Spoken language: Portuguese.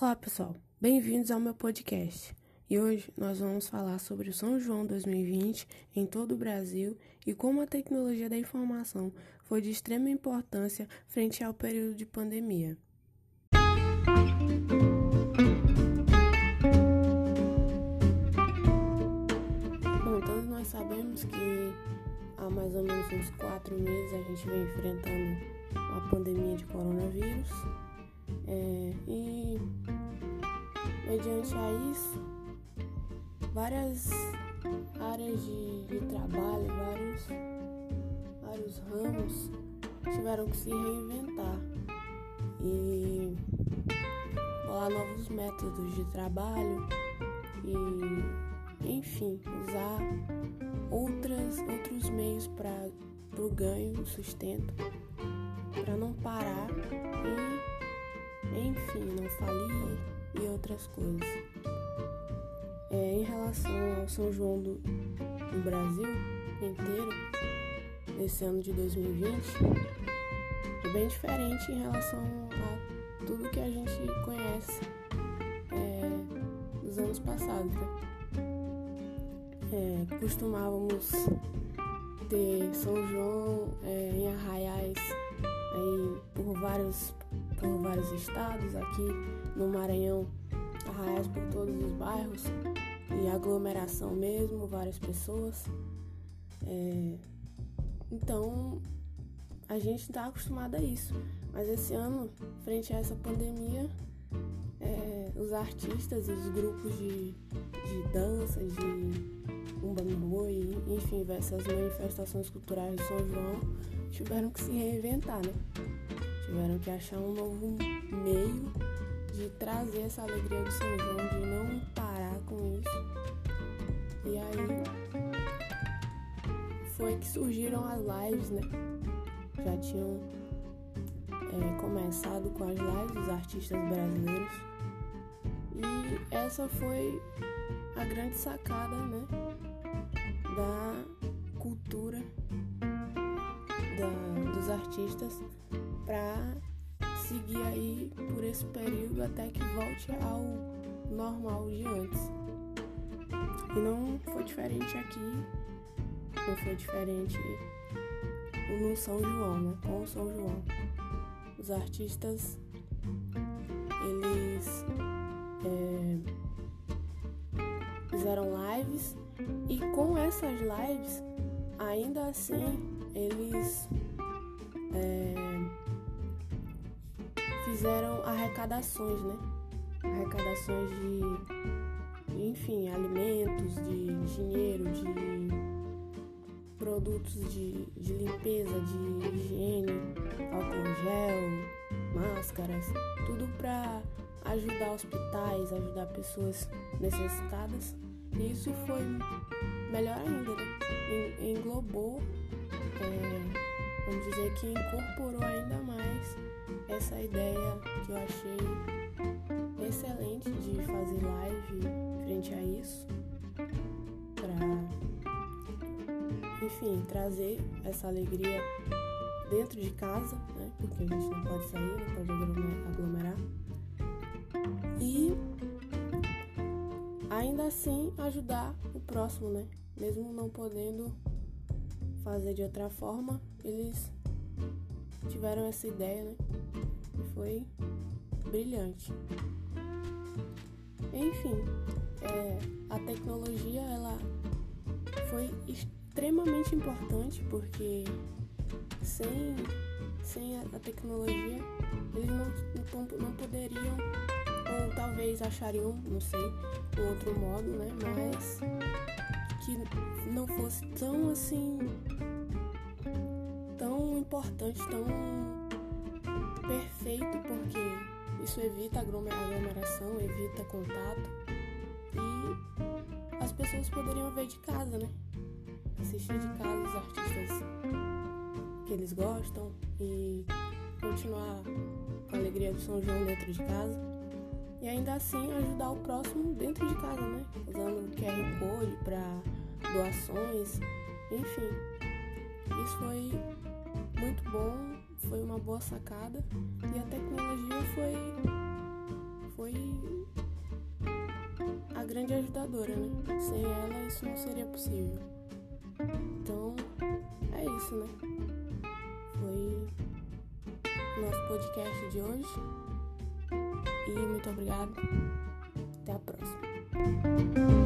Olá pessoal, bem-vindos ao meu podcast. E hoje nós vamos falar sobre o São João 2020 em todo o Brasil e como a tecnologia da informação foi de extrema importância frente ao período de pandemia. Bom, todos nós sabemos que há mais ou menos uns quatro meses a gente vem enfrentando a pandemia de coronavírus. É, e mediante a isso, várias áreas de, de trabalho, vários, vários ramos tiveram que se reinventar. E colar novos métodos de trabalho e, enfim, usar outras, outros meios para o ganho, sustento, para não parar e, enfim, não falir e outras coisas. É, em relação ao São João do, do Brasil inteiro, nesse ano de 2020, é bem diferente em relação a tudo que a gente conhece é, dos anos passados. Né? É, costumávamos ter São João é, em arraiais aí por vários, por vários estados, aqui no Maranhão, arraiais por todos os bairros e aglomeração mesmo, várias pessoas. É, então a gente está acostumado a isso, mas esse ano, frente a essa pandemia, é, os artistas e os grupos de, de dança, de umba boi, enfim, essas manifestações culturais de São João tiveram que se reinventar, né? Tiveram que achar um novo meio de trazer essa alegria do São João, de não parar com isso. E aí foi que surgiram as lives, né? Já tinham é, começado com as lives dos artistas brasileiros. E essa foi a grande sacada, né? Da cultura da, dos artistas para seguir aí por esse período até que volte ao normal de antes. E não foi diferente aqui, não foi diferente no São João, né? Com o São João. Os artistas, eles é, fizeram lives e com essas lives, ainda assim, eles é, fizeram arrecadações, né? Arrecadações de, enfim, alimentos, de dinheiro, de produtos de, de limpeza, de higiene, álcool gel, máscaras, tudo para ajudar hospitais, ajudar pessoas necessitadas. E isso foi melhor ainda, né? Englobou, é, vamos dizer que incorporou ainda mais essa ideia que eu achei excelente de fazer live frente a isso, para, enfim, trazer essa alegria dentro de casa, né? Porque a gente não pode sair, não pode aglomerar. E ainda assim ajudar o próximo, né? Mesmo não podendo fazer de outra forma, eles tiveram essa ideia, né? E foi brilhante. Enfim, é, a tecnologia ela foi extremamente importante porque sem, sem a, tecnologia eles não, não, não poderiam ou talvez achariam, não sei, um outro modo, né? Mas que não fosse tão assim tão importante, tão perfeito, porque isso evita aglomeração, evita contato e as pessoas poderiam ver de casa, né? Assistir de casa os artistas que eles gostam e continuar a alegria do São João dentro de casa e ainda assim ajudar o próximo dentro de casa, né? Usando o QR Code para doações, enfim. Isso foi muito bom, foi uma boa sacada e a tecnologia foi foi grande ajudadora, né? Sem ela isso não seria possível. Então, é isso, né? Foi nosso podcast de hoje. E muito obrigado. Até a próxima.